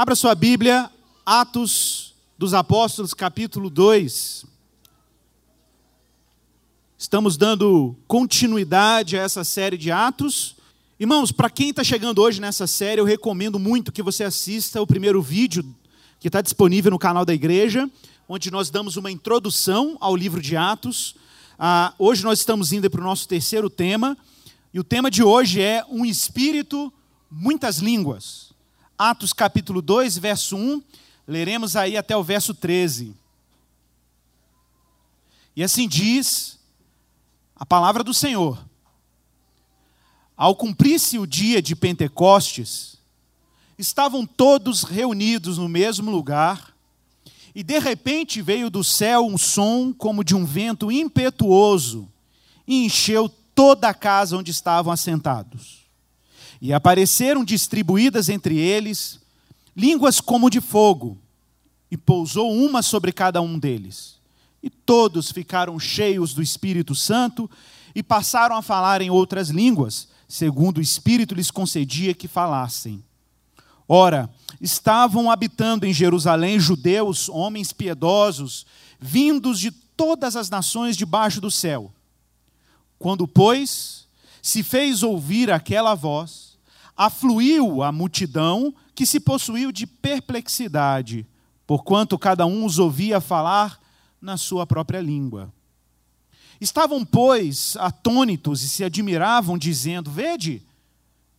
Abra sua Bíblia, Atos dos Apóstolos, capítulo 2. Estamos dando continuidade a essa série de Atos. Irmãos, para quem está chegando hoje nessa série, eu recomendo muito que você assista o primeiro vídeo que está disponível no canal da igreja, onde nós damos uma introdução ao livro de Atos. Ah, hoje nós estamos indo para o nosso terceiro tema, e o tema de hoje é um espírito, muitas línguas. Atos capítulo 2, verso 1, leremos aí até o verso 13. E assim diz a palavra do Senhor. Ao cumprir-se o dia de Pentecostes, estavam todos reunidos no mesmo lugar, e de repente veio do céu um som como de um vento impetuoso e encheu toda a casa onde estavam assentados. E apareceram distribuídas entre eles línguas como de fogo, e pousou uma sobre cada um deles. E todos ficaram cheios do Espírito Santo e passaram a falar em outras línguas, segundo o Espírito lhes concedia que falassem. Ora, estavam habitando em Jerusalém judeus, homens piedosos, vindos de todas as nações debaixo do céu. Quando, pois, se fez ouvir aquela voz, afluiu a multidão que se possuiu de perplexidade, porquanto cada um os ouvia falar na sua própria língua. Estavam, pois, atônitos e se admiravam, dizendo: Vede,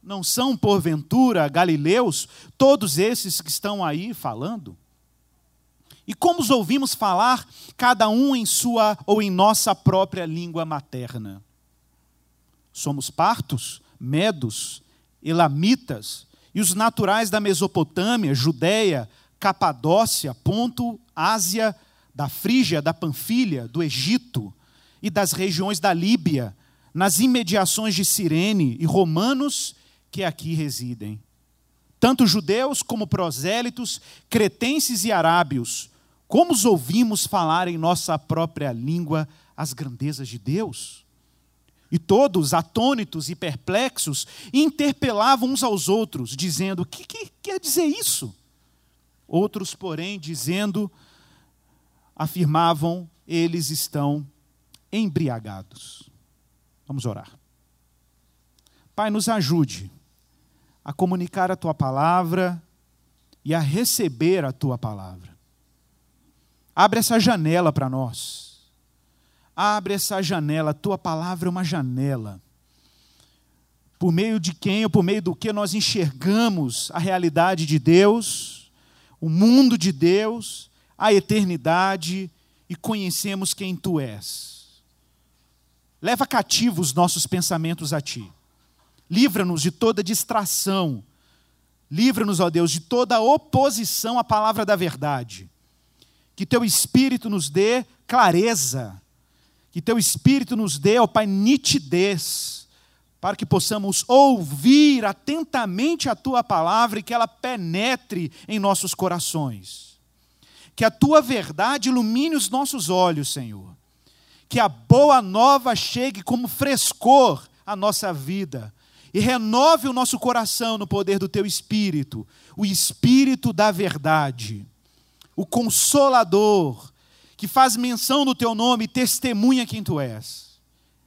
não são porventura galileus todos esses que estão aí falando? E como os ouvimos falar, cada um em sua ou em nossa própria língua materna? Somos partos, medos, elamitas e os naturais da Mesopotâmia, Judéia, Capadócia, Ponto, Ásia, da Frígia, da Panfilha, do Egito e das regiões da Líbia, nas imediações de Cirene e romanos que aqui residem. Tanto judeus como prosélitos, cretenses e arábios, como os ouvimos falar em nossa própria língua as grandezas de Deus? E todos, atônitos e perplexos, interpelavam uns aos outros, dizendo: O que, que quer dizer isso? Outros, porém, dizendo, afirmavam: Eles estão embriagados. Vamos orar. Pai, nos ajude a comunicar a tua palavra e a receber a tua palavra. Abre essa janela para nós Abre essa janela, tua palavra é uma janela. Por meio de quem ou por meio do que nós enxergamos a realidade de Deus, o mundo de Deus, a eternidade e conhecemos quem tu és. Leva cativos os nossos pensamentos a ti. Livra-nos de toda distração. Livra-nos, ó Deus, de toda oposição à palavra da verdade. Que teu Espírito nos dê clareza que teu Espírito nos dê, ó Pai, nitidez, para que possamos ouvir atentamente a tua palavra e que ela penetre em nossos corações. Que a tua verdade ilumine os nossos olhos, Senhor. Que a boa nova chegue como frescor à nossa vida e renove o nosso coração no poder do teu Espírito, o Espírito da verdade, o consolador que faz menção do teu nome e testemunha quem tu és.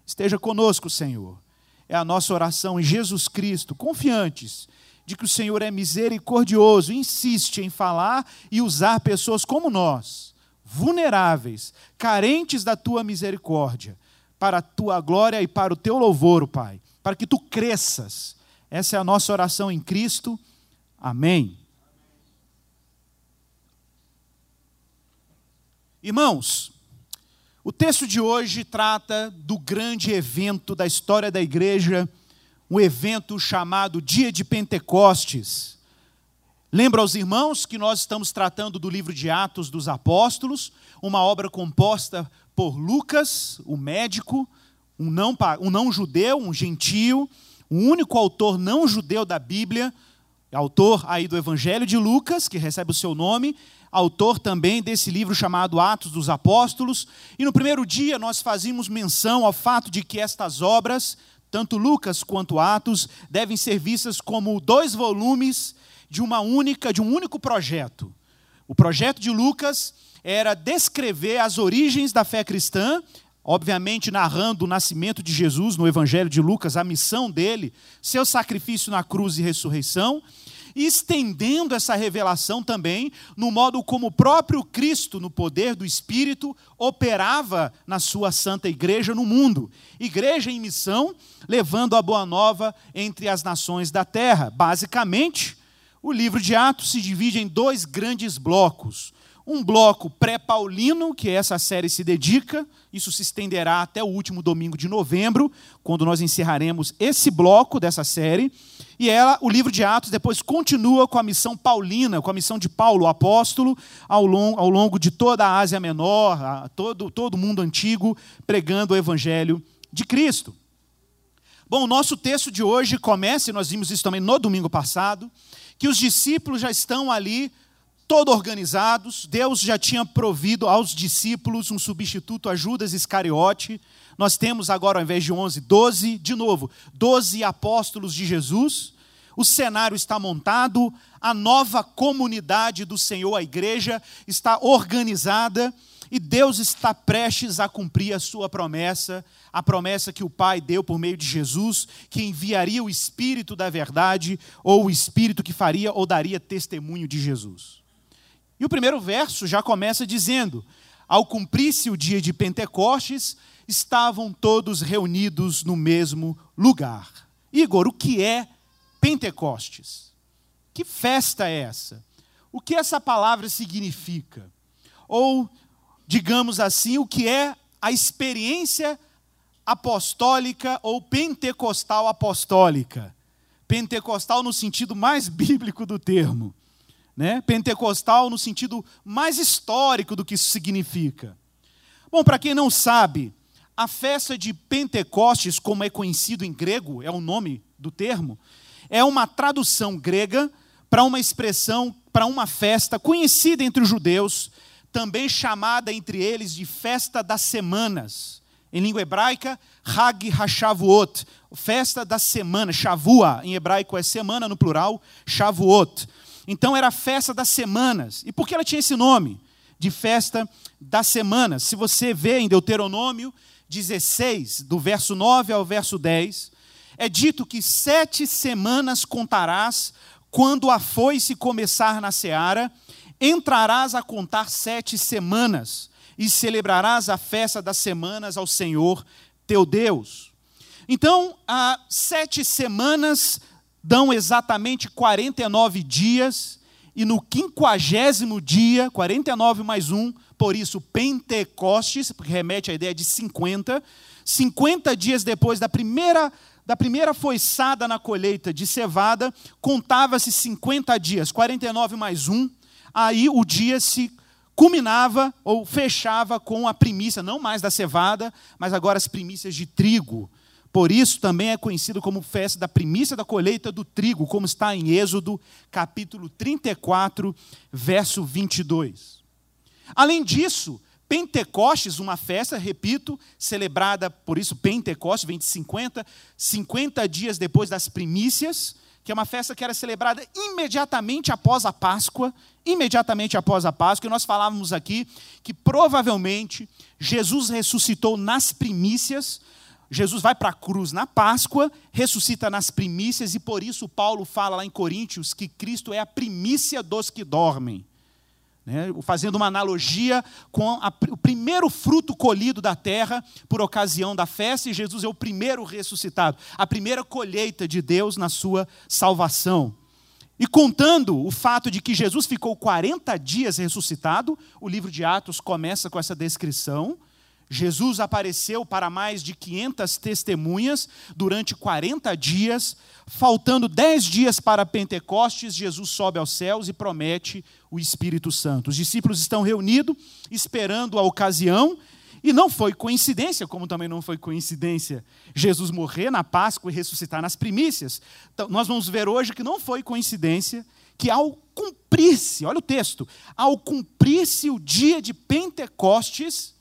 Esteja conosco, Senhor. É a nossa oração em Jesus Cristo, confiantes de que o Senhor é misericordioso, insiste em falar e usar pessoas como nós, vulneráveis, carentes da tua misericórdia, para a tua glória e para o teu louvor, Pai, para que tu cresças. Essa é a nossa oração em Cristo. Amém. Irmãos, o texto de hoje trata do grande evento da história da igreja, um evento chamado Dia de Pentecostes. Lembra aos irmãos que nós estamos tratando do livro de Atos dos Apóstolos, uma obra composta por Lucas, o médico, um não, um não judeu, um gentio, o único autor não judeu da Bíblia, autor aí do Evangelho de Lucas, que recebe o seu nome, autor também desse livro chamado Atos dos Apóstolos. E no primeiro dia nós fazíamos menção ao fato de que estas obras, tanto Lucas quanto Atos, devem ser vistas como dois volumes de uma única, de um único projeto. O projeto de Lucas era descrever as origens da fé cristã, obviamente narrando o nascimento de Jesus no Evangelho de Lucas, a missão dele, seu sacrifício na cruz e ressurreição, estendendo essa revelação também no modo como o próprio Cristo, no poder do Espírito, operava na sua santa igreja no mundo. Igreja em missão, levando a boa nova entre as nações da terra. Basicamente, o livro de Atos se divide em dois grandes blocos um bloco pré-paulino, que essa série se dedica, isso se estenderá até o último domingo de novembro, quando nós encerraremos esse bloco dessa série. E ela, o livro de Atos depois continua com a missão paulina, com a missão de Paulo, o apóstolo, ao longo, ao longo de toda a Ásia Menor, a todo, todo o mundo antigo, pregando o evangelho de Cristo. Bom, o nosso texto de hoje começa, e nós vimos isso também no domingo passado, que os discípulos já estão ali todo organizados. Deus já tinha provido aos discípulos um substituto a Judas Iscariote. Nós temos agora, ao invés de 11, 12, de novo, 12 apóstolos de Jesus. O cenário está montado, a nova comunidade do Senhor, a igreja, está organizada e Deus está prestes a cumprir a sua promessa, a promessa que o Pai deu por meio de Jesus, que enviaria o Espírito da verdade, ou o Espírito que faria ou daria testemunho de Jesus. E o primeiro verso já começa dizendo: Ao cumprir-se o dia de Pentecostes, estavam todos reunidos no mesmo lugar. Igor, o que é Pentecostes? Que festa é essa? O que essa palavra significa? Ou, digamos assim, o que é a experiência apostólica ou pentecostal apostólica? Pentecostal no sentido mais bíblico do termo né? pentecostal no sentido mais histórico do que isso significa. Bom, para quem não sabe, a festa de Pentecostes, como é conhecido em grego, é o nome do termo, é uma tradução grega para uma expressão, para uma festa conhecida entre os judeus, também chamada entre eles de festa das semanas. Em língua hebraica, Hag HaShavuot, festa da semana, Shavua, em hebraico é semana no plural, Shavuot. Então era a festa das semanas. E por que ela tinha esse nome? De festa das semanas. Se você vê em Deuteronômio 16, do verso 9 ao verso 10, é dito que sete semanas contarás quando a foice começar na seara, entrarás a contar sete semanas e celebrarás a festa das semanas ao Senhor teu Deus. Então, há sete semanas dão exatamente 49 dias, e no quinquagésimo dia, 49 mais um, por isso Pentecostes, porque remete à ideia de 50, 50 dias depois da primeira da primeira foiçada na colheita de cevada, contava-se 50 dias, 49 mais um, aí o dia se culminava ou fechava com a primícia, não mais da cevada, mas agora as primícias de trigo. Por isso também é conhecido como festa da primícia da colheita do trigo, como está em Êxodo, capítulo 34, verso 22. Além disso, Pentecostes, uma festa, repito, celebrada, por isso Pentecostes, vem de 50, 50 dias depois das primícias, que é uma festa que era celebrada imediatamente após a Páscoa, imediatamente após a Páscoa, e nós falávamos aqui que provavelmente Jesus ressuscitou nas primícias, Jesus vai para a cruz na Páscoa, ressuscita nas primícias, e por isso Paulo fala lá em Coríntios que Cristo é a primícia dos que dormem. Né? Fazendo uma analogia com a, o primeiro fruto colhido da terra por ocasião da festa, e Jesus é o primeiro ressuscitado, a primeira colheita de Deus na sua salvação. E contando o fato de que Jesus ficou 40 dias ressuscitado, o livro de Atos começa com essa descrição. Jesus apareceu para mais de 500 testemunhas durante 40 dias. Faltando 10 dias para Pentecostes, Jesus sobe aos céus e promete o Espírito Santo. Os discípulos estão reunidos, esperando a ocasião, e não foi coincidência, como também não foi coincidência Jesus morrer na Páscoa e ressuscitar nas primícias. Então, nós vamos ver hoje que não foi coincidência que ao cumprir-se, olha o texto, ao cumprir-se o dia de Pentecostes,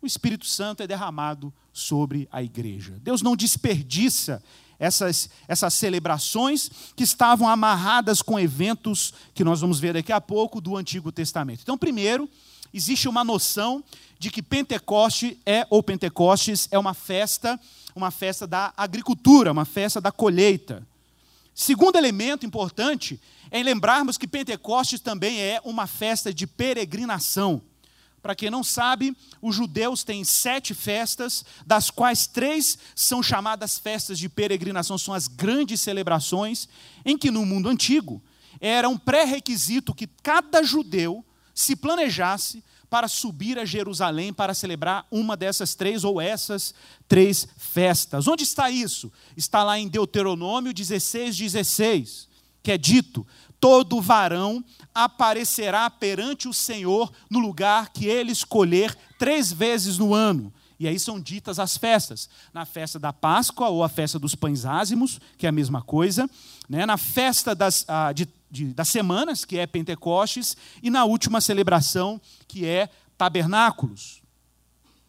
o Espírito Santo é derramado sobre a igreja. Deus não desperdiça essas, essas celebrações que estavam amarradas com eventos que nós vamos ver daqui a pouco do Antigo Testamento. Então, primeiro, existe uma noção de que Pentecoste é ou Pentecostes é uma festa, uma festa da agricultura, uma festa da colheita. Segundo elemento importante é lembrarmos que Pentecostes também é uma festa de peregrinação. Para quem não sabe, os judeus têm sete festas, das quais três são chamadas festas de peregrinação, são as grandes celebrações, em que no mundo antigo era um pré-requisito que cada judeu se planejasse para subir a Jerusalém para celebrar uma dessas três ou essas três festas. Onde está isso? Está lá em Deuteronômio 16, 16, que é dito: todo varão aparecerá perante o Senhor no lugar que ele escolher três vezes no ano. E aí são ditas as festas. Na festa da Páscoa, ou a festa dos pães ázimos, que é a mesma coisa. Né? Na festa das, ah, de de, das semanas, que é Pentecostes, e na última celebração, que é Tabernáculos.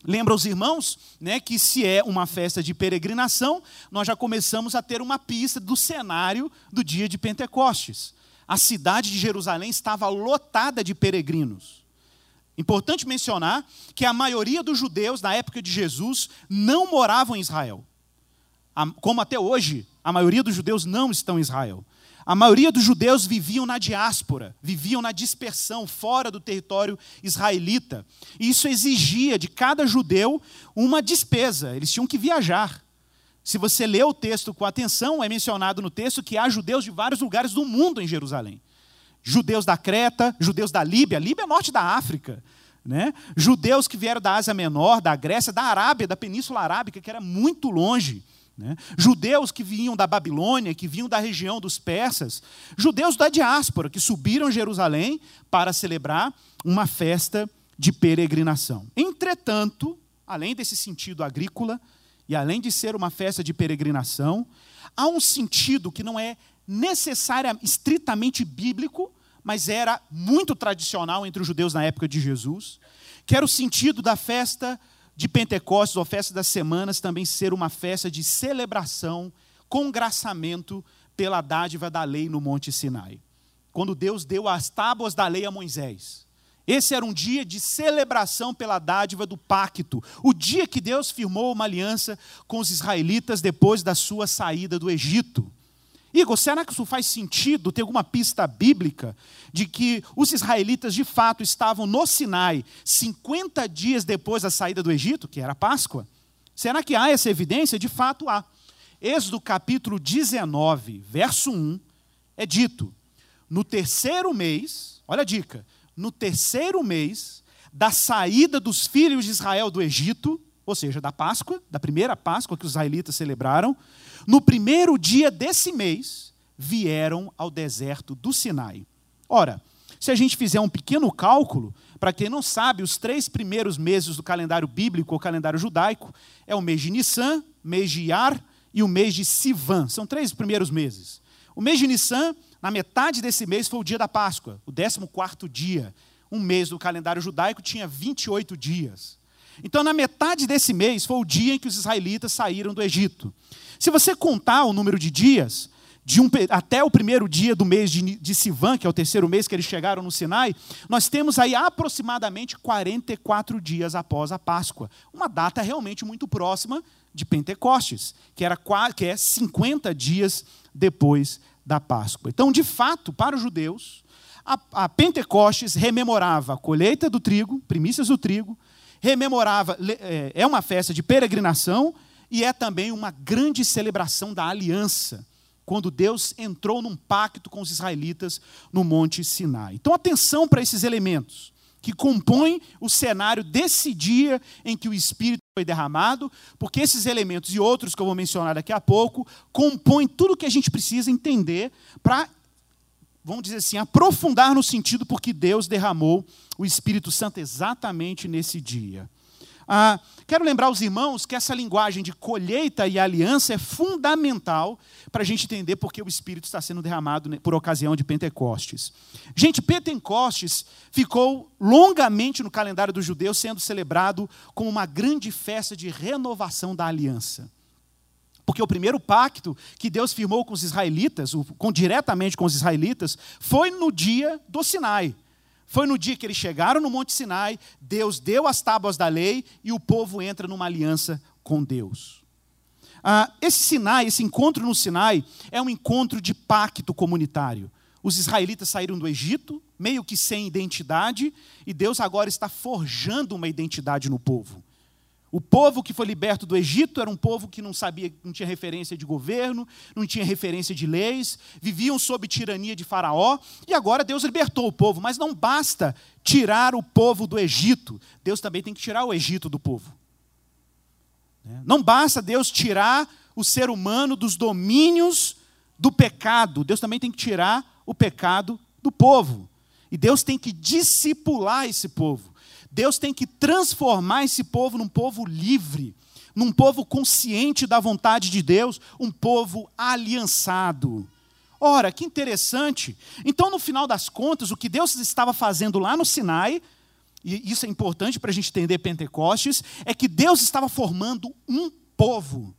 Lembra os irmãos né, que, se é uma festa de peregrinação, nós já começamos a ter uma pista do cenário do dia de Pentecostes. A cidade de Jerusalém estava lotada de peregrinos. Importante mencionar que a maioria dos judeus na época de Jesus não moravam em Israel. Como até hoje, a maioria dos judeus não estão em Israel. A maioria dos judeus viviam na diáspora, viviam na dispersão, fora do território israelita. E isso exigia de cada judeu uma despesa, eles tinham que viajar. Se você lê o texto com atenção, é mencionado no texto que há judeus de vários lugares do mundo em Jerusalém. Judeus da Creta, judeus da Líbia, Líbia é norte da África. Né? Judeus que vieram da Ásia Menor, da Grécia, da Arábia, da Península Arábica, que era muito longe. Né? Judeus que vinham da Babilônia, que vinham da região dos persas, judeus da diáspora, que subiram Jerusalém para celebrar uma festa de peregrinação. Entretanto, além desse sentido agrícola, e além de ser uma festa de peregrinação, há um sentido que não é necessário, estritamente bíblico, mas era muito tradicional entre os judeus na época de Jesus, que era o sentido da festa de Pentecostes, ou festa das semanas, também ser uma festa de celebração, congraçamento pela dádiva da lei no Monte Sinai. Quando Deus deu as tábuas da lei a Moisés. Esse era um dia de celebração pela dádiva do pacto, o dia que Deus firmou uma aliança com os israelitas depois da sua saída do Egito. Igor, será que isso faz sentido? Tem alguma pista bíblica de que os israelitas de fato estavam no Sinai 50 dias depois da saída do Egito, que era Páscoa? Será que há essa evidência? De fato há. Êxodo capítulo 19, verso 1, é dito: no terceiro mês, olha a dica, no terceiro mês da saída dos filhos de Israel do Egito, ou seja, da Páscoa, da primeira Páscoa que os israelitas celebraram, no primeiro dia desse mês, vieram ao deserto do Sinai. Ora, se a gente fizer um pequeno cálculo, para quem não sabe, os três primeiros meses do calendário bíblico ou calendário judaico é o mês de Nissan, mês de Iar e o mês de Sivan. São três primeiros meses. O mês de Nissan, na metade desse mês, foi o dia da Páscoa, o 14 dia. Um mês do calendário judaico tinha 28 dias. Então, na metade desse mês, foi o dia em que os israelitas saíram do Egito. Se você contar o número de dias, de um, até o primeiro dia do mês de, de Sivan, que é o terceiro mês que eles chegaram no Sinai, nós temos aí aproximadamente 44 dias após a Páscoa. Uma data realmente muito próxima de Pentecostes, que, era, que é 50 dias depois da Páscoa. Então, de fato, para os judeus, a, a Pentecostes rememorava a colheita do trigo, primícias do trigo, rememorava, é, é uma festa de peregrinação e é também uma grande celebração da aliança, quando Deus entrou num pacto com os israelitas no Monte Sinai. Então, atenção para esses elementos que compõem o cenário desse dia em que o Espírito foi derramado, porque esses elementos e outros que eu vou mencionar daqui a pouco compõem tudo o que a gente precisa entender para, vamos dizer assim, aprofundar no sentido porque Deus derramou o Espírito Santo exatamente nesse dia. Ah, quero lembrar os irmãos que essa linguagem de colheita e aliança é fundamental para a gente entender porque o Espírito está sendo derramado por ocasião de Pentecostes. Gente, Pentecostes ficou longamente no calendário dos judeus sendo celebrado como uma grande festa de renovação da aliança. Porque o primeiro pacto que Deus firmou com os israelitas, com, diretamente com os israelitas, foi no dia do Sinai. Foi no dia que eles chegaram no Monte Sinai, Deus deu as tábuas da lei e o povo entra numa aliança com Deus. Ah, esse Sinai, esse encontro no Sinai, é um encontro de pacto comunitário. Os israelitas saíram do Egito, meio que sem identidade, e Deus agora está forjando uma identidade no povo. O povo que foi liberto do Egito era um povo que não sabia, não tinha referência de governo, não tinha referência de leis, viviam sob tirania de Faraó, e agora Deus libertou o povo, mas não basta tirar o povo do Egito, Deus também tem que tirar o Egito do povo. Né? Não basta Deus tirar o ser humano dos domínios do pecado, Deus também tem que tirar o pecado do povo. E Deus tem que discipular esse povo. Deus tem que transformar esse povo num povo livre, num povo consciente da vontade de Deus, um povo aliançado. Ora, que interessante. Então, no final das contas, o que Deus estava fazendo lá no Sinai, e isso é importante para a gente entender Pentecostes, é que Deus estava formando um povo.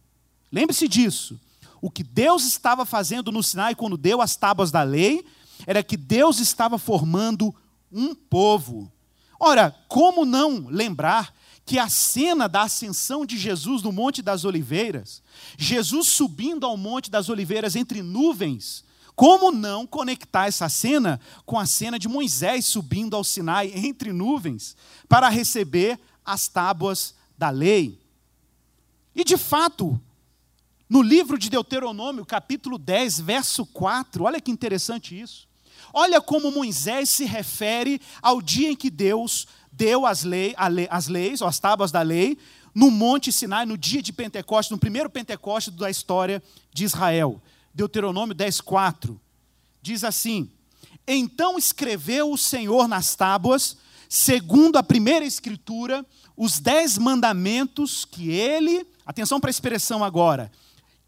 Lembre-se disso. O que Deus estava fazendo no Sinai quando deu as tábuas da lei, era que Deus estava formando um povo. Ora, como não lembrar que a cena da ascensão de Jesus no Monte das Oliveiras, Jesus subindo ao Monte das Oliveiras entre nuvens, como não conectar essa cena com a cena de Moisés subindo ao Sinai entre nuvens para receber as tábuas da lei? E de fato, no livro de Deuteronômio, capítulo 10, verso 4, olha que interessante isso. Olha como Moisés se refere ao dia em que Deus deu as, lei, as leis, ou as tábuas da lei, no Monte Sinai, no dia de Pentecostes, no primeiro Pentecostes da história de Israel. Deuteronômio 10, 4. Diz assim: Então escreveu o Senhor nas tábuas, segundo a primeira escritura, os dez mandamentos que ele, atenção para a expressão agora,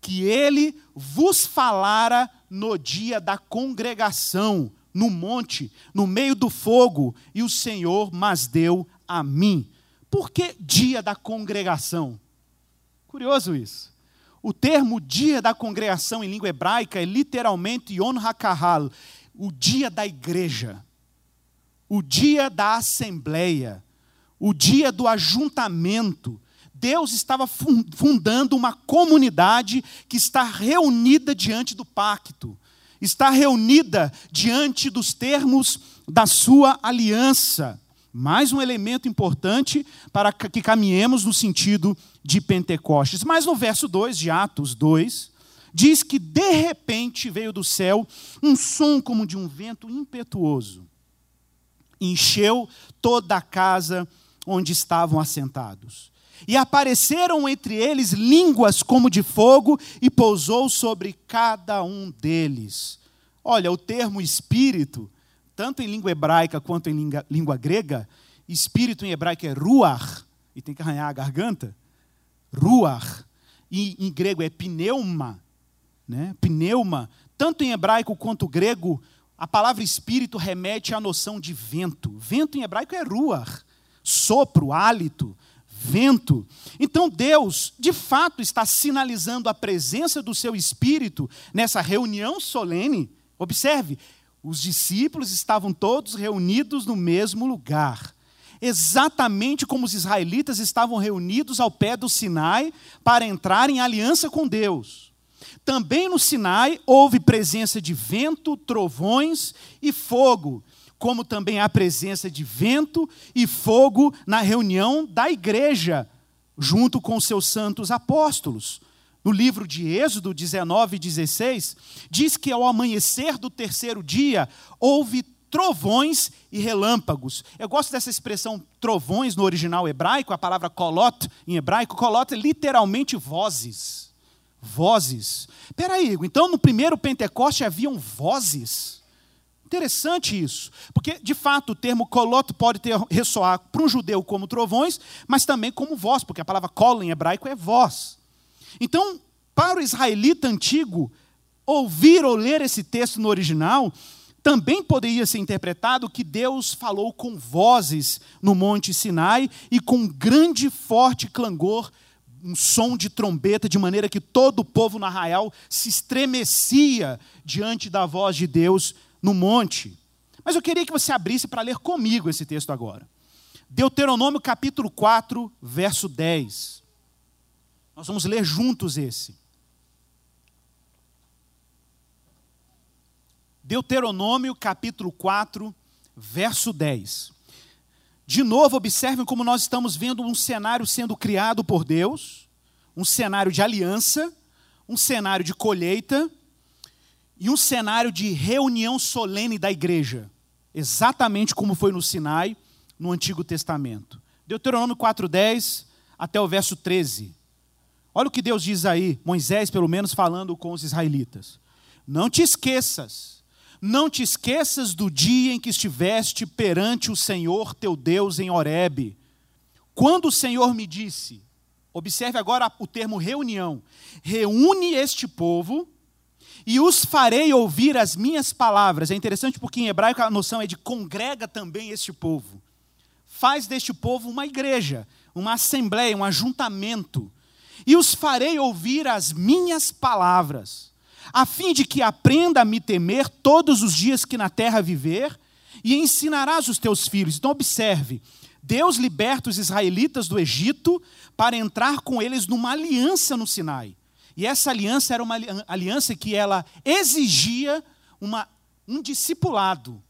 que ele vos falara no dia da congregação, no monte, no meio do fogo, e o Senhor mas deu a mim. Por que dia da congregação? Curioso isso. O termo dia da congregação em língua hebraica é literalmente Yom HaKahal, o dia da igreja, o dia da assembleia, o dia do ajuntamento, Deus estava fundando uma comunidade que está reunida diante do pacto, está reunida diante dos termos da sua aliança. Mais um elemento importante para que caminhemos no sentido de Pentecostes. Mas no verso 2 de Atos 2, diz que de repente veio do céu um som como de um vento impetuoso, encheu toda a casa onde estavam assentados. E apareceram entre eles línguas como de fogo, e pousou sobre cada um deles. Olha, o termo espírito, tanto em língua hebraica quanto em língua, língua grega, espírito em hebraico é ruach, e tem que arranhar a garganta. Ruach. E em grego é pneuma. Né? Pneuma. Tanto em hebraico quanto grego, a palavra espírito remete à noção de vento. Vento em hebraico é ruach. Sopro, hálito vento. Então Deus, de fato, está sinalizando a presença do seu Espírito nessa reunião solene. Observe, os discípulos estavam todos reunidos no mesmo lugar. Exatamente como os israelitas estavam reunidos ao pé do Sinai para entrar em aliança com Deus. Também no Sinai houve presença de vento, trovões e fogo como também a presença de vento e fogo na reunião da igreja, junto com seus santos apóstolos. No livro de Êxodo 19 e 16, diz que ao amanhecer do terceiro dia houve trovões e relâmpagos. Eu gosto dessa expressão trovões no original hebraico, a palavra kolot em hebraico, kolot é literalmente vozes. Vozes. Peraí, então no primeiro Pentecoste haviam vozes? Interessante isso, porque de fato o termo kolot pode ter, ressoar para um judeu como trovões, mas também como voz, porque a palavra kol em hebraico é voz. Então, para o israelita antigo, ouvir ou ler esse texto no original também poderia ser interpretado que Deus falou com vozes no Monte Sinai e com grande forte clangor um som de trombeta, de maneira que todo o povo no arraial se estremecia diante da voz de Deus no monte. Mas eu queria que você abrisse para ler comigo esse texto agora. Deuteronômio capítulo 4, verso 10. Nós vamos ler juntos esse. Deuteronômio capítulo 4, verso 10. De novo, observem como nós estamos vendo um cenário sendo criado por Deus, um cenário de aliança, um cenário de colheita e um cenário de reunião solene da igreja, exatamente como foi no Sinai, no Antigo Testamento. Deuteronômio 4:10 até o verso 13. Olha o que Deus diz aí, Moisés, pelo menos, falando com os israelitas. Não te esqueças não te esqueças do dia em que estiveste perante o Senhor teu Deus em Horebe. Quando o Senhor me disse, observe agora o termo reunião: reúne este povo e os farei ouvir as minhas palavras. É interessante porque em hebraico a noção é de congrega também este povo. Faz deste povo uma igreja, uma assembleia, um ajuntamento. E os farei ouvir as minhas palavras a fim de que aprenda a me temer todos os dias que na terra viver, e ensinarás os teus filhos. Então, observe: Deus liberta os israelitas do Egito para entrar com eles numa aliança no Sinai. E essa aliança era uma aliança que ela exigia uma, um discipulado,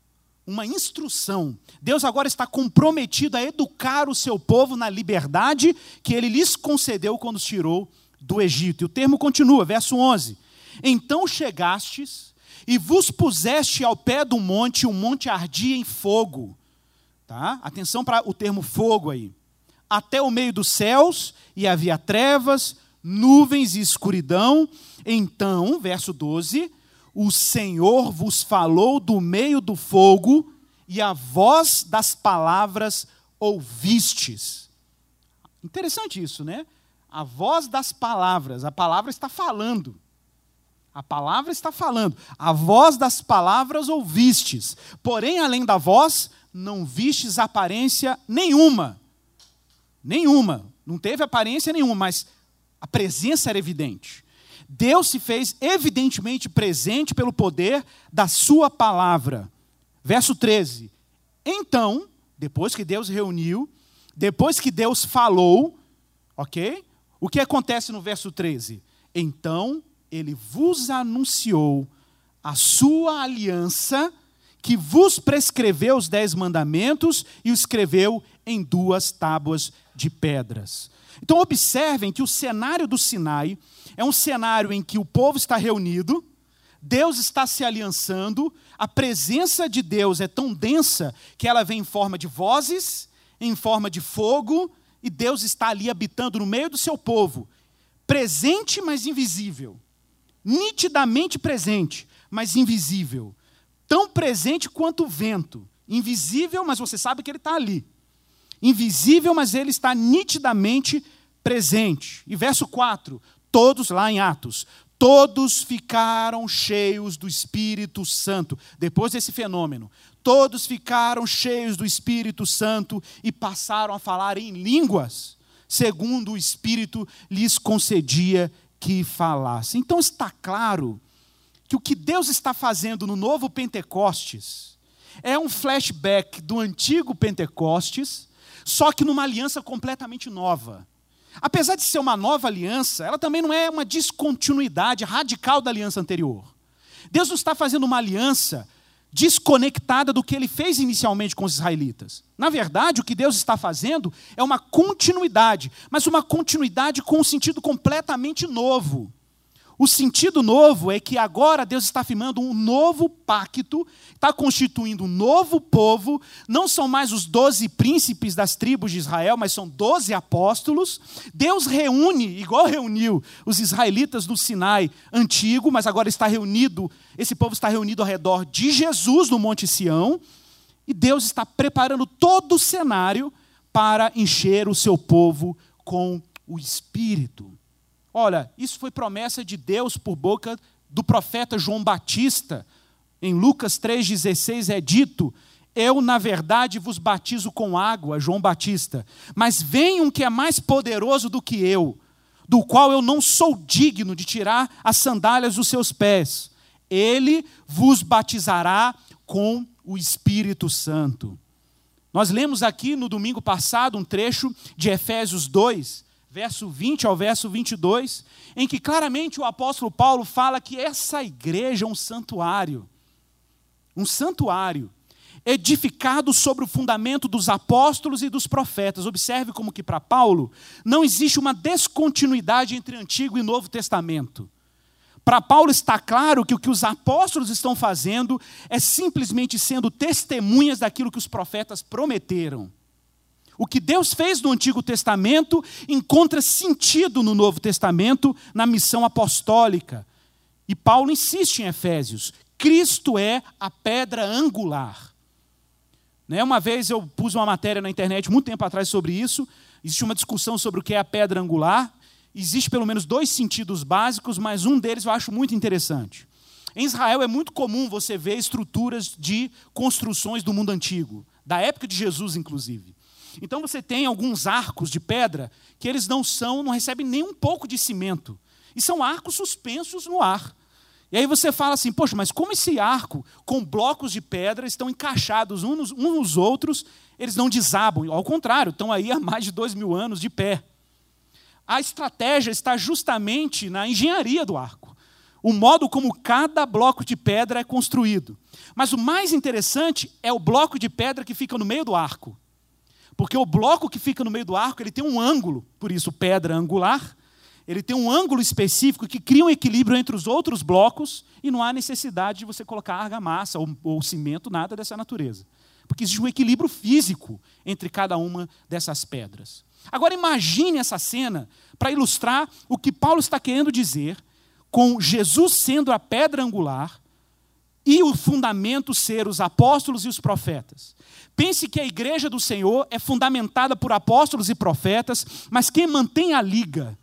uma instrução. Deus agora está comprometido a educar o seu povo na liberdade que ele lhes concedeu quando os tirou do Egito. E o termo continua, verso 11: então chegastes e vos puseste ao pé do monte, o monte ardia em fogo. Tá? Atenção para o termo fogo aí. Até o meio dos céus, e havia trevas, nuvens e escuridão. Então, verso 12: o Senhor vos falou do meio do fogo, e a voz das palavras ouvistes. Interessante isso, né? A voz das palavras, a palavra está falando. A palavra está falando. A voz das palavras ouvistes. Porém, além da voz, não vistes aparência nenhuma. Nenhuma. Não teve aparência nenhuma, mas a presença era evidente. Deus se fez evidentemente presente pelo poder da Sua palavra. Verso 13. Então, depois que Deus reuniu, depois que Deus falou, ok? O que acontece no verso 13? Então ele vos anunciou a sua aliança, que vos prescreveu os dez mandamentos e o escreveu em duas tábuas de pedras. Então, observem que o cenário do Sinai é um cenário em que o povo está reunido, Deus está se aliançando, a presença de Deus é tão densa que ela vem em forma de vozes, em forma de fogo, e Deus está ali habitando no meio do seu povo, presente, mas invisível nitidamente presente, mas invisível. Tão presente quanto o vento. Invisível, mas você sabe que ele está ali. Invisível, mas ele está nitidamente presente. E verso 4, todos lá em Atos, todos ficaram cheios do Espírito Santo. Depois desse fenômeno, todos ficaram cheios do Espírito Santo e passaram a falar em línguas, segundo o Espírito lhes concedia que falasse. Então está claro que o que Deus está fazendo no novo Pentecostes é um flashback do antigo Pentecostes, só que numa aliança completamente nova. Apesar de ser uma nova aliança, ela também não é uma descontinuidade radical da aliança anterior. Deus não está fazendo uma aliança desconectada do que ele fez inicialmente com os israelitas. Na verdade, o que Deus está fazendo é uma continuidade, mas uma continuidade com um sentido completamente novo. O sentido novo é que agora Deus está firmando um novo pacto, está constituindo um novo povo, não são mais os doze príncipes das tribos de Israel, mas são doze apóstolos. Deus reúne, igual reuniu os israelitas do Sinai antigo, mas agora está reunido, esse povo está reunido ao redor de Jesus no Monte Sião, e Deus está preparando todo o cenário para encher o seu povo com o Espírito. Olha, isso foi promessa de Deus por boca do profeta João Batista. Em Lucas 3,16 é dito: Eu, na verdade, vos batizo com água, João Batista, mas vem um que é mais poderoso do que eu, do qual eu não sou digno de tirar as sandálias dos seus pés. Ele vos batizará com o Espírito Santo. Nós lemos aqui no domingo passado um trecho de Efésios 2, verso 20 ao verso 22, em que claramente o apóstolo Paulo fala que essa igreja é um santuário. Um santuário edificado sobre o fundamento dos apóstolos e dos profetas. Observe como que para Paulo não existe uma descontinuidade entre Antigo e Novo Testamento. Para Paulo está claro que o que os apóstolos estão fazendo é simplesmente sendo testemunhas daquilo que os profetas prometeram. O que Deus fez no Antigo Testamento encontra sentido no Novo Testamento, na missão apostólica. E Paulo insiste em Efésios: Cristo é a pedra angular. Né? Uma vez eu pus uma matéria na internet, muito tempo atrás, sobre isso. Existe uma discussão sobre o que é a pedra angular. Existe pelo menos dois sentidos básicos, mas um deles eu acho muito interessante. Em Israel é muito comum você ver estruturas de construções do mundo antigo, da época de Jesus, inclusive. Então você tem alguns arcos de pedra que eles não são, não recebem nem um pouco de cimento. E são arcos suspensos no ar. E aí você fala assim, poxa, mas como esse arco com blocos de pedra estão encaixados uns nos, uns nos outros, eles não desabam. Ao contrário, estão aí há mais de dois mil anos de pé. A estratégia está justamente na engenharia do arco. O modo como cada bloco de pedra é construído. Mas o mais interessante é o bloco de pedra que fica no meio do arco. Porque o bloco que fica no meio do arco, ele tem um ângulo, por isso pedra angular, ele tem um ângulo específico que cria um equilíbrio entre os outros blocos e não há necessidade de você colocar argamassa ou, ou cimento, nada dessa natureza. Porque existe um equilíbrio físico entre cada uma dessas pedras. Agora imagine essa cena para ilustrar o que Paulo está querendo dizer com Jesus sendo a pedra angular e o fundamento ser os apóstolos e os profetas. Pense que a igreja do Senhor é fundamentada por apóstolos e profetas, mas quem mantém a liga,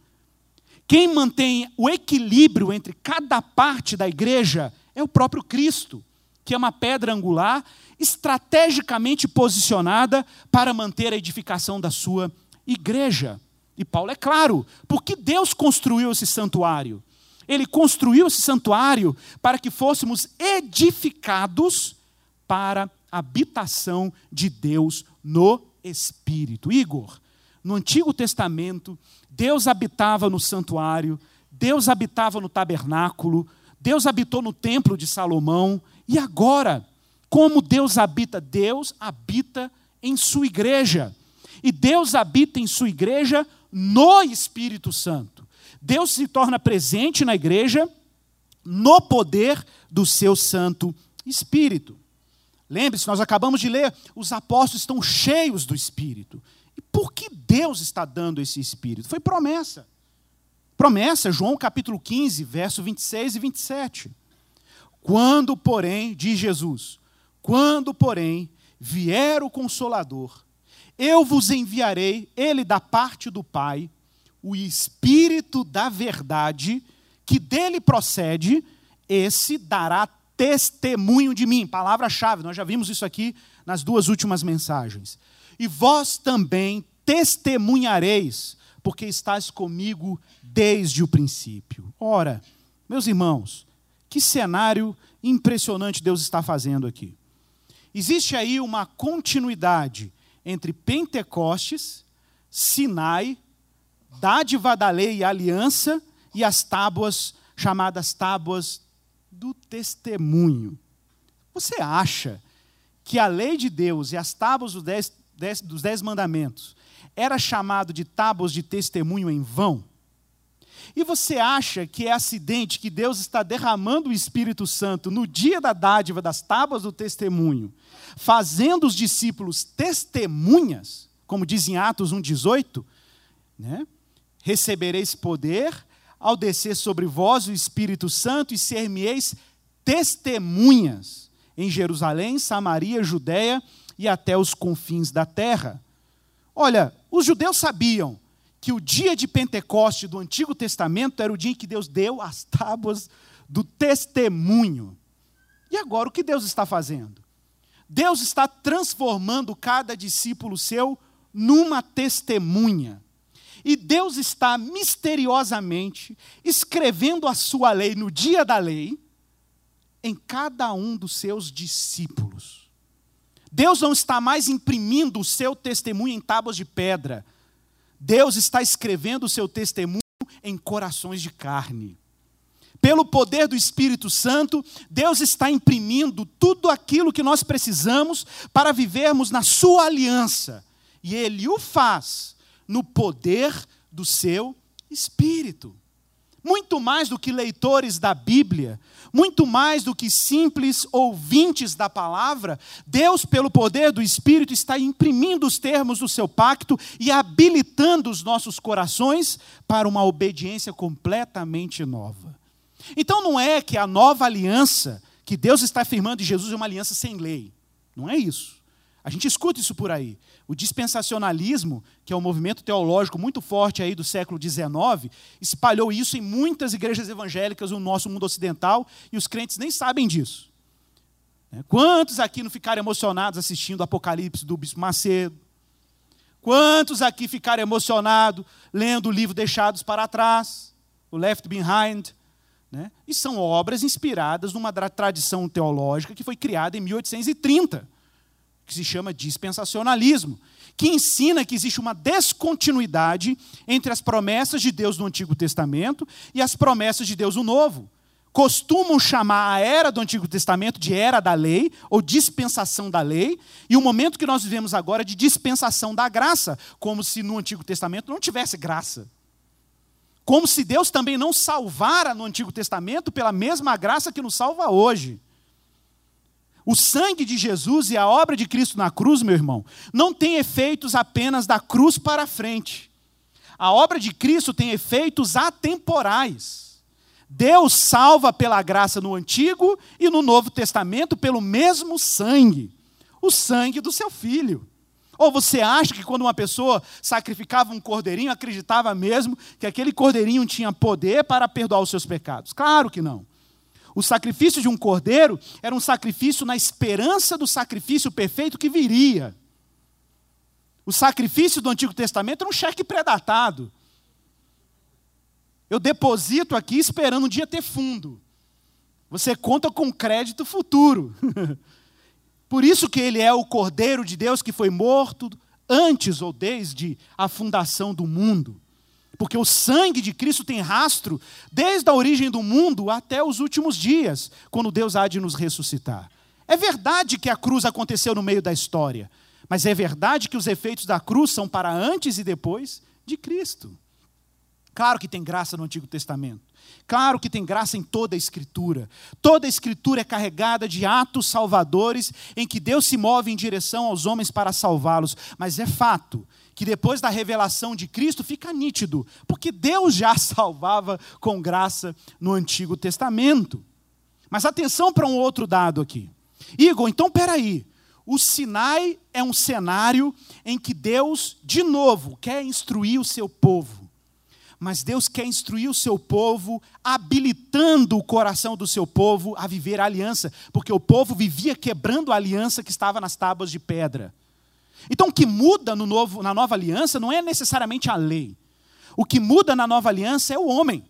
quem mantém o equilíbrio entre cada parte da igreja é o próprio Cristo, que é uma pedra angular estrategicamente posicionada para manter a edificação da sua igreja. E Paulo é claro, porque Deus construiu esse santuário. Ele construiu esse santuário para que fôssemos edificados para a habitação de Deus no Espírito. Igor, no Antigo Testamento, Deus habitava no santuário, Deus habitava no tabernáculo, Deus habitou no templo de Salomão, e agora, como Deus habita? Deus habita em sua igreja. E Deus habita em sua igreja no Espírito Santo. Deus se torna presente na igreja no poder do seu Santo Espírito. Lembre-se, nós acabamos de ler, os apóstolos estão cheios do Espírito. E por que Deus está dando esse Espírito? Foi promessa. Promessa, João capítulo 15, verso 26 e 27. Quando, porém, diz Jesus, quando, porém, vier o Consolador, eu vos enviarei, ele da parte do Pai, o Espírito da verdade, que dele procede, esse dará testemunho de mim. Palavra-chave, nós já vimos isso aqui nas duas últimas mensagens. E vós também testemunhareis, porque estás comigo desde o princípio. Ora, meus irmãos, que cenário impressionante Deus está fazendo aqui. Existe aí uma continuidade entre Pentecostes, Sinai, dádiva da lei e aliança e as tábuas chamadas tábuas do testemunho. Você acha que a lei de Deus e as tábuas dos dez, dez, dos dez mandamentos era chamado de tábuas de testemunho em vão? E você acha que é acidente que Deus está derramando o Espírito Santo no dia da dádiva das tábuas do testemunho, fazendo os discípulos testemunhas, como diz em Atos 1,18, né? Recebereis poder ao descer sobre vós o Espírito Santo e ser-me-eis testemunhas em Jerusalém, Samaria, Judéia e até os confins da terra. Olha, os judeus sabiam que o dia de Pentecoste do Antigo Testamento era o dia em que Deus deu as tábuas do testemunho. E agora o que Deus está fazendo? Deus está transformando cada discípulo seu numa testemunha. E Deus está misteriosamente escrevendo a sua lei no dia da lei em cada um dos seus discípulos. Deus não está mais imprimindo o seu testemunho em tábuas de pedra. Deus está escrevendo o seu testemunho em corações de carne. Pelo poder do Espírito Santo, Deus está imprimindo tudo aquilo que nós precisamos para vivermos na Sua aliança. E Ele o faz no poder do seu Espírito. Muito mais do que leitores da Bíblia, muito mais do que simples ouvintes da palavra, Deus, pelo poder do Espírito, está imprimindo os termos do seu pacto e habilitando os nossos corações para uma obediência completamente nova. Então não é que a nova aliança que Deus está afirmando em Jesus é uma aliança sem lei. Não é isso. A gente escuta isso por aí. O dispensacionalismo, que é um movimento teológico muito forte aí do século XIX, espalhou isso em muitas igrejas evangélicas no nosso mundo ocidental e os crentes nem sabem disso. Né? Quantos aqui não ficaram emocionados assistindo o Apocalipse do Bispo Macedo? Quantos aqui ficaram emocionados lendo o livro Deixados para Trás, o Left Behind? Né? E são obras inspiradas numa tradição teológica que foi criada em 1830, que se chama dispensacionalismo, que ensina que existe uma descontinuidade entre as promessas de Deus no Antigo Testamento e as promessas de Deus no Novo. Costumam chamar a era do Antigo Testamento de era da lei, ou dispensação da lei, e o momento que nós vivemos agora de dispensação da graça, como se no Antigo Testamento não tivesse graça. Como se Deus também não salvara no Antigo Testamento pela mesma graça que nos salva hoje. O sangue de Jesus e a obra de Cristo na cruz, meu irmão, não tem efeitos apenas da cruz para frente. A obra de Cristo tem efeitos atemporais. Deus salva pela graça no Antigo e no Novo Testamento pelo mesmo sangue o sangue do seu filho. Ou você acha que quando uma pessoa sacrificava um cordeirinho, acreditava mesmo que aquele cordeirinho tinha poder para perdoar os seus pecados? Claro que não. O sacrifício de um cordeiro era um sacrifício na esperança do sacrifício perfeito que viria. O sacrifício do Antigo Testamento era um cheque predatado. Eu deposito aqui esperando um dia ter fundo. Você conta com crédito futuro. Por isso que ele é o Cordeiro de Deus que foi morto antes ou desde a fundação do mundo. Porque o sangue de Cristo tem rastro desde a origem do mundo até os últimos dias, quando Deus há de nos ressuscitar. É verdade que a cruz aconteceu no meio da história, mas é verdade que os efeitos da cruz são para antes e depois de Cristo. Claro que tem graça no Antigo Testamento. Claro que tem graça em toda a Escritura. Toda a Escritura é carregada de atos salvadores em que Deus se move em direção aos homens para salvá-los. Mas é fato que depois da revelação de Cristo fica nítido, porque Deus já salvava com graça no Antigo Testamento. Mas atenção para um outro dado aqui. Igor, então peraí. O Sinai é um cenário em que Deus, de novo, quer instruir o seu povo mas Deus quer instruir o seu povo, habilitando o coração do seu povo a viver a aliança, porque o povo vivia quebrando a aliança que estava nas tábuas de pedra. Então, o que muda no novo, na nova aliança não é necessariamente a lei. O que muda na nova aliança é o homem.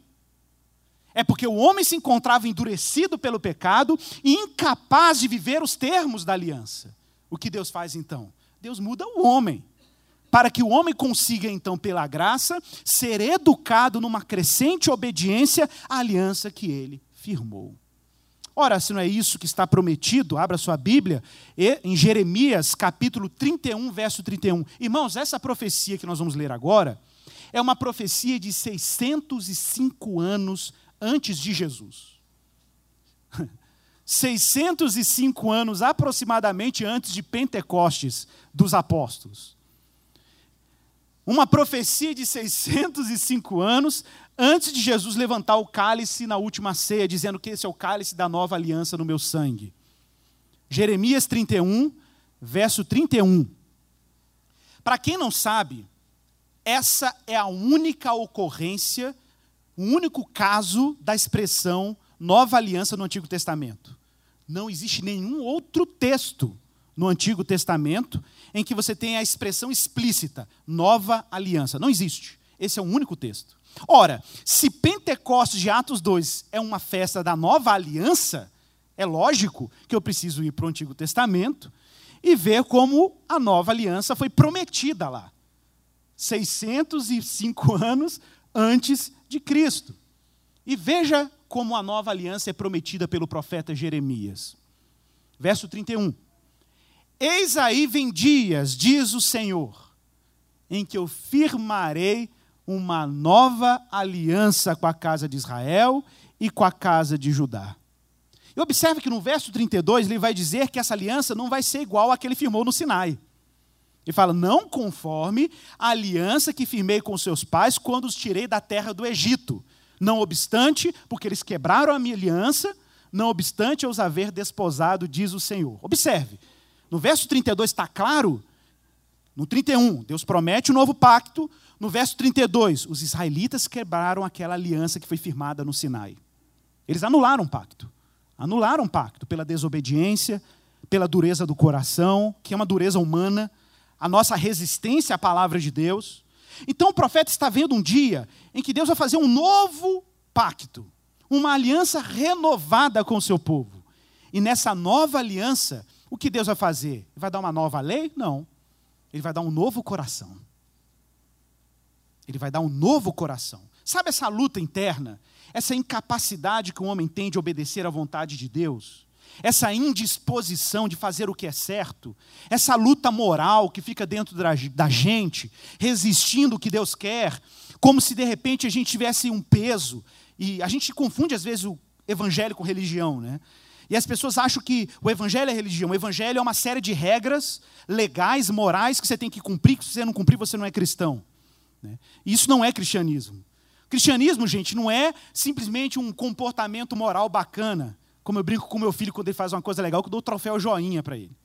É porque o homem se encontrava endurecido pelo pecado e incapaz de viver os termos da aliança. O que Deus faz então? Deus muda o homem para que o homem consiga, então, pela graça, ser educado numa crescente obediência à aliança que ele firmou. Ora, se não é isso que está prometido, abra sua Bíblia, em Jeremias capítulo 31, verso 31. Irmãos, essa profecia que nós vamos ler agora é uma profecia de 605 anos antes de Jesus. 605 anos aproximadamente antes de Pentecostes dos apóstolos uma profecia de 605 anos antes de Jesus levantar o cálice na última ceia, dizendo que esse é o cálice da nova aliança no meu sangue. Jeremias 31, verso 31. Para quem não sabe, essa é a única ocorrência, o único caso da expressão nova aliança no Antigo Testamento. Não existe nenhum outro texto no Antigo Testamento em que você tem a expressão explícita, nova aliança. Não existe. Esse é o único texto. Ora, se Pentecostes de Atos 2 é uma festa da nova aliança, é lógico que eu preciso ir para o Antigo Testamento e ver como a nova aliança foi prometida lá. 605 anos antes de Cristo. E veja como a nova aliança é prometida pelo profeta Jeremias. Verso 31. Eis aí vem dias, diz o Senhor, em que eu firmarei uma nova aliança com a casa de Israel e com a casa de Judá. E observe que no verso 32 ele vai dizer que essa aliança não vai ser igual à que ele firmou no Sinai. Ele fala: Não conforme a aliança que firmei com seus pais quando os tirei da terra do Egito. Não obstante, porque eles quebraram a minha aliança, não obstante eu os haver desposado, diz o Senhor. Observe, no verso 32 está claro, no 31, Deus promete um novo pacto, no verso 32, os israelitas quebraram aquela aliança que foi firmada no Sinai. Eles anularam o pacto. Anularam o pacto pela desobediência, pela dureza do coração, que é uma dureza humana, a nossa resistência à palavra de Deus. Então o profeta está vendo um dia em que Deus vai fazer um novo pacto, uma aliança renovada com o seu povo. E nessa nova aliança, o que Deus vai fazer? Vai dar uma nova lei? Não. Ele vai dar um novo coração. Ele vai dar um novo coração. Sabe essa luta interna? Essa incapacidade que o homem tem de obedecer à vontade de Deus? Essa indisposição de fazer o que é certo? Essa luta moral que fica dentro da gente, resistindo o que Deus quer, como se de repente a gente tivesse um peso. E a gente confunde às vezes o evangelho com religião, né? E as pessoas acham que o evangelho é religião. O evangelho é uma série de regras legais, morais, que você tem que cumprir, que se você não cumprir, você não é cristão. Né? Isso não é cristianismo. Cristianismo, gente, não é simplesmente um comportamento moral bacana. Como eu brinco com meu filho quando ele faz uma coisa legal, que eu dou o troféu joinha para ele.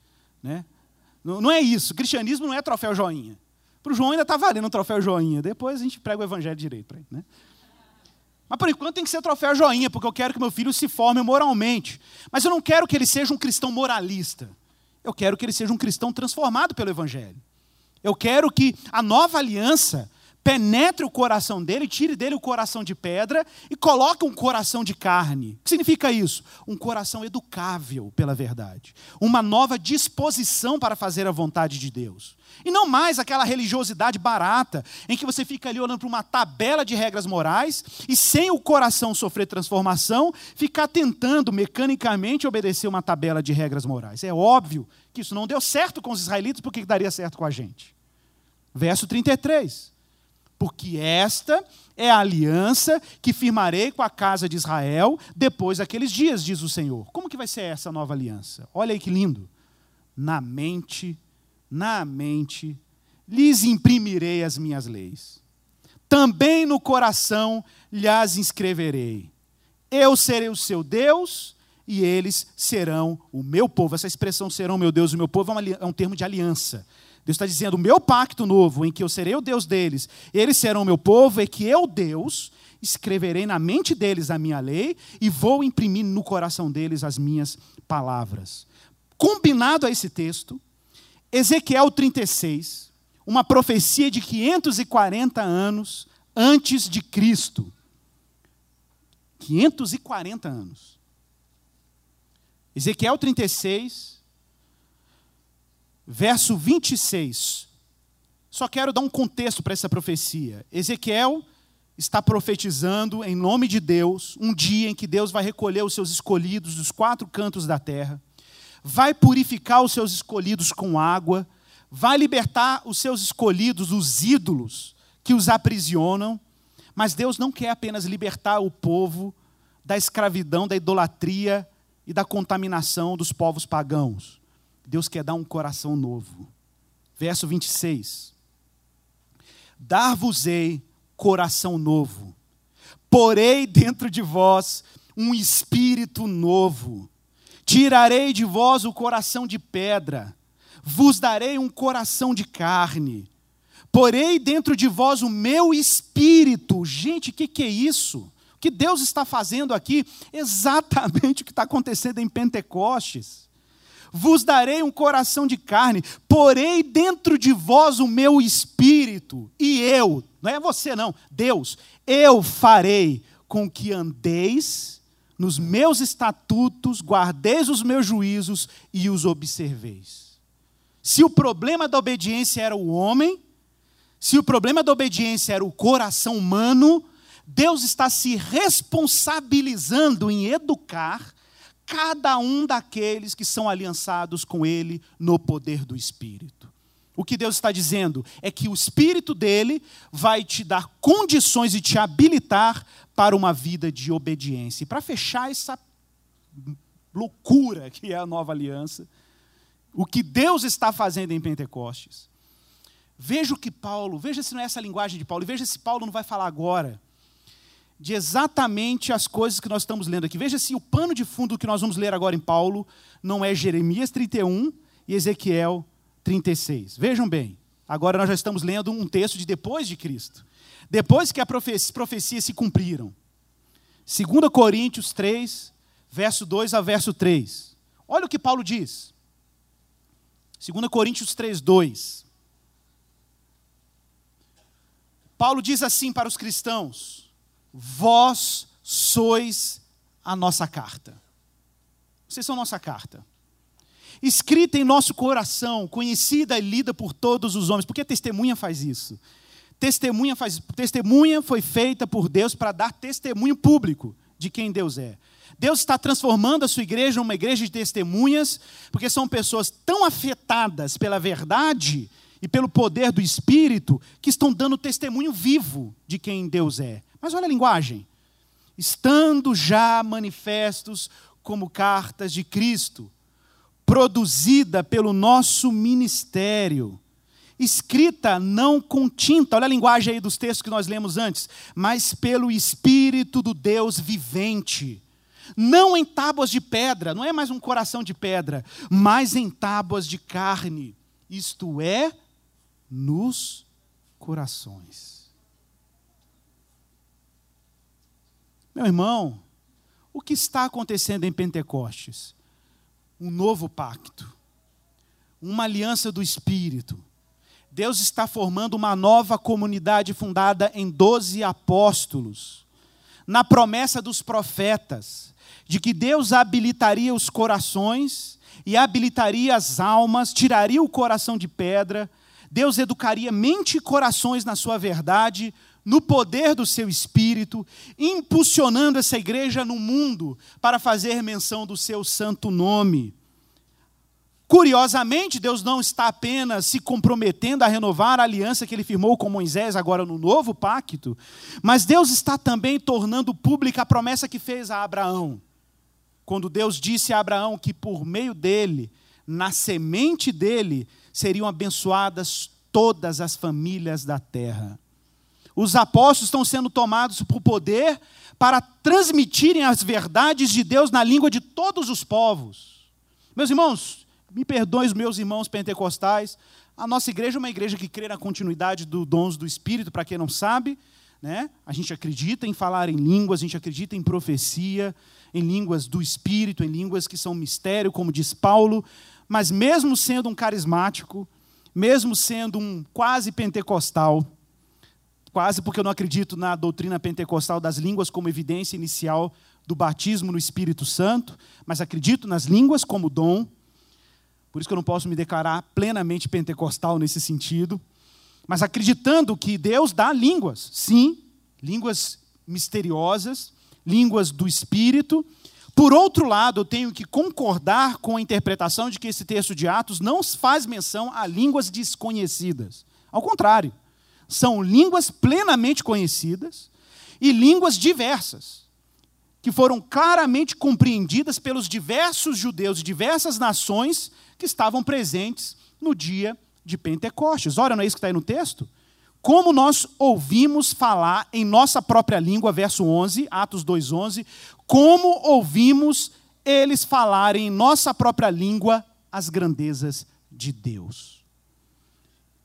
Né? Não, não é isso. Cristianismo não é troféu joinha. Para o João ainda está valendo um troféu joinha. Depois a gente prega o evangelho direito para ele. Né? Mas por enquanto tem que ser troféu joinha, porque eu quero que meu filho se forme moralmente. Mas eu não quero que ele seja um cristão moralista. Eu quero que ele seja um cristão transformado pelo Evangelho. Eu quero que a nova aliança penetre o coração dele, tire dele o coração de pedra e coloque um coração de carne. O que significa isso? Um coração educável pela verdade. Uma nova disposição para fazer a vontade de Deus. E não mais aquela religiosidade barata, em que você fica ali olhando para uma tabela de regras morais e, sem o coração sofrer transformação, ficar tentando mecanicamente obedecer uma tabela de regras morais. É óbvio que isso não deu certo com os israelitas, por que daria certo com a gente? Verso 33 porque esta é a aliança que firmarei com a casa de Israel depois daqueles dias, diz o Senhor. Como que vai ser essa nova aliança? Olha aí que lindo. Na mente, na mente, lhes imprimirei as minhas leis. Também no coração lhes inscreverei. Eu serei o seu Deus e eles serão o meu povo. Essa expressão serão meu Deus e meu povo é um termo de aliança. Deus está dizendo: o meu pacto novo, em que eu serei o Deus deles, eles serão o meu povo, é que eu, Deus, escreverei na mente deles a minha lei e vou imprimir no coração deles as minhas palavras. Combinado a esse texto, Ezequiel 36, uma profecia de 540 anos antes de Cristo. 540 anos. Ezequiel 36, verso 26. Só quero dar um contexto para essa profecia. Ezequiel está profetizando em nome de Deus um dia em que Deus vai recolher os seus escolhidos dos quatro cantos da terra, vai purificar os seus escolhidos com água, vai libertar os seus escolhidos dos ídolos que os aprisionam. Mas Deus não quer apenas libertar o povo da escravidão, da idolatria e da contaminação dos povos pagãos. Deus quer dar um coração novo. Verso 26. Dar-vos-ei coração novo, porei dentro de vós um espírito novo. Tirarei de vós o coração de pedra, vos darei um coração de carne. Porei dentro de vós o meu espírito. Gente, o que, que é isso? O que Deus está fazendo aqui? Exatamente o que está acontecendo em Pentecostes vos darei um coração de carne, porei dentro de vós o meu espírito, e eu, Não é você, não. Deus, eu farei com que andeis nos meus estatutos, guardeis os meus juízos e os observeis. Se o problema da obediência era o homem, se o problema da obediência era o coração humano, Deus está se responsabilizando em educar cada um daqueles que são aliançados com Ele no poder do Espírito. O que Deus está dizendo é que o Espírito dele vai te dar condições e te habilitar para uma vida de obediência. E para fechar essa loucura que é a nova aliança, o que Deus está fazendo em Pentecostes. Veja o que Paulo, veja se não é essa linguagem de Paulo, veja se Paulo não vai falar agora de exatamente as coisas que nós estamos lendo aqui. Veja se o pano de fundo que nós vamos ler agora em Paulo não é Jeremias 31 e Ezequiel 36. Vejam bem, agora nós já estamos lendo um texto de depois de Cristo. Depois que as profecias se cumpriram. 2 Coríntios 3, verso 2 a verso 3. Olha o que Paulo diz. 2 Coríntios 3, 2. Paulo diz assim para os cristãos: Vós sois a nossa carta. Vocês são nossa carta. Escrita em nosso coração, conhecida e lida por todos os homens. Porque testemunha faz isso. Testemunha, faz, testemunha foi feita por Deus para dar testemunho público de quem Deus é. Deus está transformando a sua igreja numa igreja de testemunhas, porque são pessoas tão afetadas pela verdade e pelo poder do Espírito que estão dando testemunho vivo de quem Deus é. Mas olha a linguagem. Estando já manifestos como cartas de Cristo, produzida pelo nosso ministério, escrita não com tinta, olha a linguagem aí dos textos que nós lemos antes, mas pelo Espírito do Deus vivente. Não em tábuas de pedra, não é mais um coração de pedra, mas em tábuas de carne, isto é, nos corações. Meu irmão, o que está acontecendo em Pentecostes? Um novo pacto, uma aliança do Espírito. Deus está formando uma nova comunidade fundada em doze apóstolos, na promessa dos profetas, de que Deus habilitaria os corações e habilitaria as almas, tiraria o coração de pedra, Deus educaria mente e corações na sua verdade, no poder do seu espírito, impulsionando essa igreja no mundo para fazer menção do seu santo nome. Curiosamente, Deus não está apenas se comprometendo a renovar a aliança que ele firmou com Moisés agora no novo pacto, mas Deus está também tornando pública a promessa que fez a Abraão. Quando Deus disse a Abraão que por meio dele, na semente dele, seriam abençoadas todas as famílias da terra. Os apóstolos estão sendo tomados por poder para transmitirem as verdades de Deus na língua de todos os povos. Meus irmãos, me perdoem os meus irmãos pentecostais, a nossa igreja é uma igreja que crê na continuidade dos dons do Espírito, para quem não sabe. Né? A gente acredita em falar em línguas, a gente acredita em profecia, em línguas do Espírito, em línguas que são mistério, como diz Paulo. Mas mesmo sendo um carismático, mesmo sendo um quase pentecostal, quase porque eu não acredito na doutrina pentecostal das línguas como evidência inicial do batismo no Espírito Santo, mas acredito nas línguas como dom. Por isso que eu não posso me declarar plenamente pentecostal nesse sentido. Mas acreditando que Deus dá línguas, sim, línguas misteriosas, línguas do Espírito. Por outro lado, eu tenho que concordar com a interpretação de que esse texto de Atos não faz menção a línguas desconhecidas. Ao contrário, são línguas plenamente conhecidas e línguas diversas, que foram claramente compreendidas pelos diversos judeus de diversas nações que estavam presentes no dia de Pentecostes. Olha, não é isso que está aí no texto? Como nós ouvimos falar em nossa própria língua, verso 11, Atos 2,11, como ouvimos eles falarem em nossa própria língua as grandezas de Deus.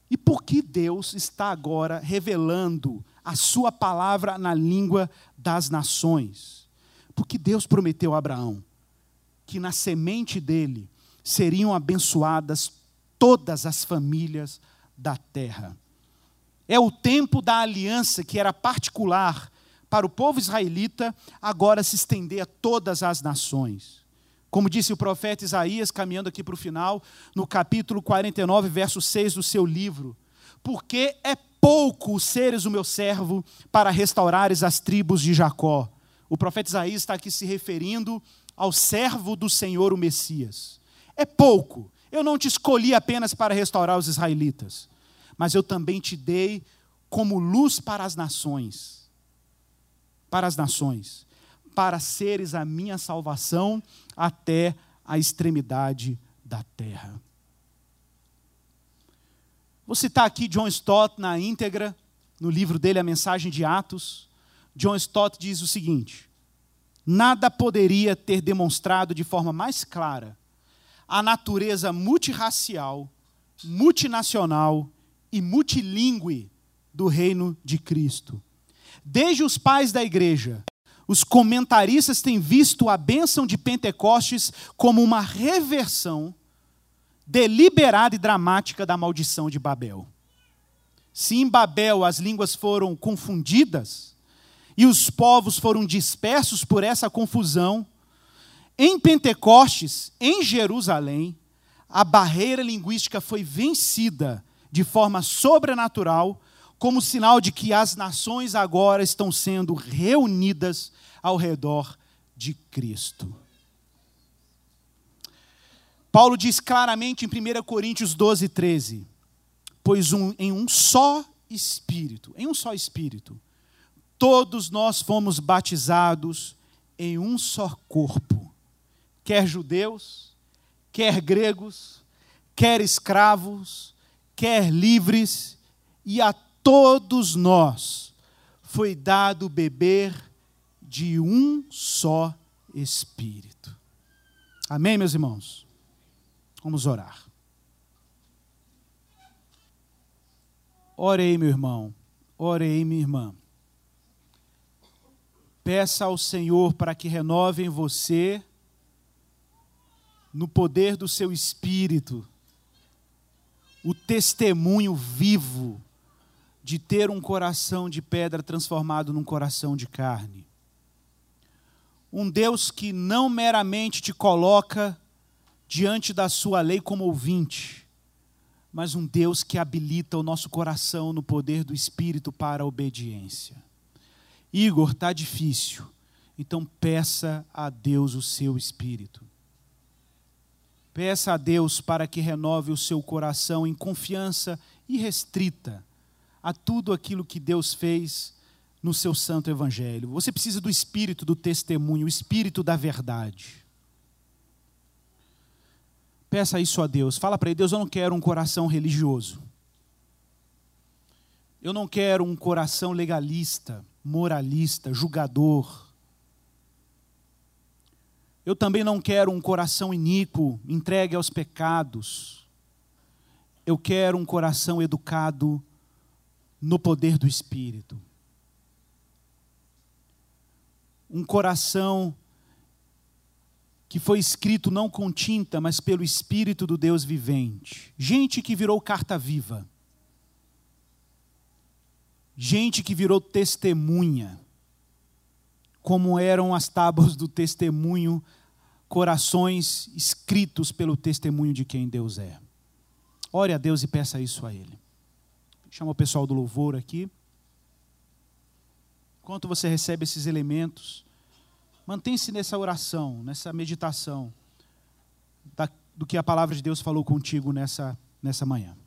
E por que Deus está agora revelando a sua palavra na língua das nações? Porque Deus prometeu a Abraão que na semente dele seriam abençoadas todas as famílias da terra. É o tempo da aliança que era particular para o povo israelita, agora se estender a todas as nações. Como disse o profeta Isaías, caminhando aqui para o final, no capítulo 49, verso 6 do seu livro: Porque é pouco seres o meu servo para restaurares as tribos de Jacó. O profeta Isaías está aqui se referindo ao servo do Senhor, o Messias. É pouco. Eu não te escolhi apenas para restaurar os israelitas, mas eu também te dei como luz para as nações. Para as nações, para seres a minha salvação até a extremidade da terra. Vou citar aqui John Stott na íntegra, no livro dele, A Mensagem de Atos. John Stott diz o seguinte: Nada poderia ter demonstrado de forma mais clara a natureza multirracial, multinacional e multilingüe do reino de Cristo. Desde os pais da igreja, os comentaristas têm visto a bênção de Pentecostes como uma reversão deliberada e dramática da maldição de Babel. Se em Babel as línguas foram confundidas e os povos foram dispersos por essa confusão, em Pentecostes, em Jerusalém, a barreira linguística foi vencida de forma sobrenatural, como sinal de que as nações agora estão sendo reunidas ao redor de Cristo. Paulo diz claramente em 1 Coríntios 12, 13: Pois um, em um só Espírito, em um só Espírito, todos nós fomos batizados em um só corpo, quer judeus, quer gregos, quer escravos, quer livres, e a todos nós foi dado beber de um só Espírito. Amém, meus irmãos? Vamos orar. Orei, meu irmão. Orei, minha irmã. Peça ao Senhor para que renove em você, no poder do seu espírito, o testemunho vivo de ter um coração de pedra transformado num coração de carne. Um Deus que não meramente te coloca diante da sua lei como ouvinte, mas um Deus que habilita o nosso coração no poder do Espírito para a obediência. Igor, está difícil, então peça a Deus o seu Espírito. Peça a Deus para que renove o seu coração em confiança irrestrita a tudo aquilo que Deus fez no seu santo evangelho. Você precisa do espírito do testemunho, o espírito da verdade. Peça isso a Deus. Fala para ele: Deus, eu não quero um coração religioso. Eu não quero um coração legalista, moralista, julgador. Eu também não quero um coração iníquo, entregue aos pecados. Eu quero um coração educado no poder do Espírito. Um coração que foi escrito não com tinta, mas pelo Espírito do Deus vivente. Gente que virou carta viva. Gente que virou testemunha. Como eram as tábuas do testemunho, corações escritos pelo testemunho de quem Deus é. Ore a Deus e peça isso a Ele. Chama o pessoal do louvor aqui. Enquanto você recebe esses elementos, Mantém-se nessa oração, nessa meditação da, do que a palavra de Deus falou contigo nessa, nessa manhã.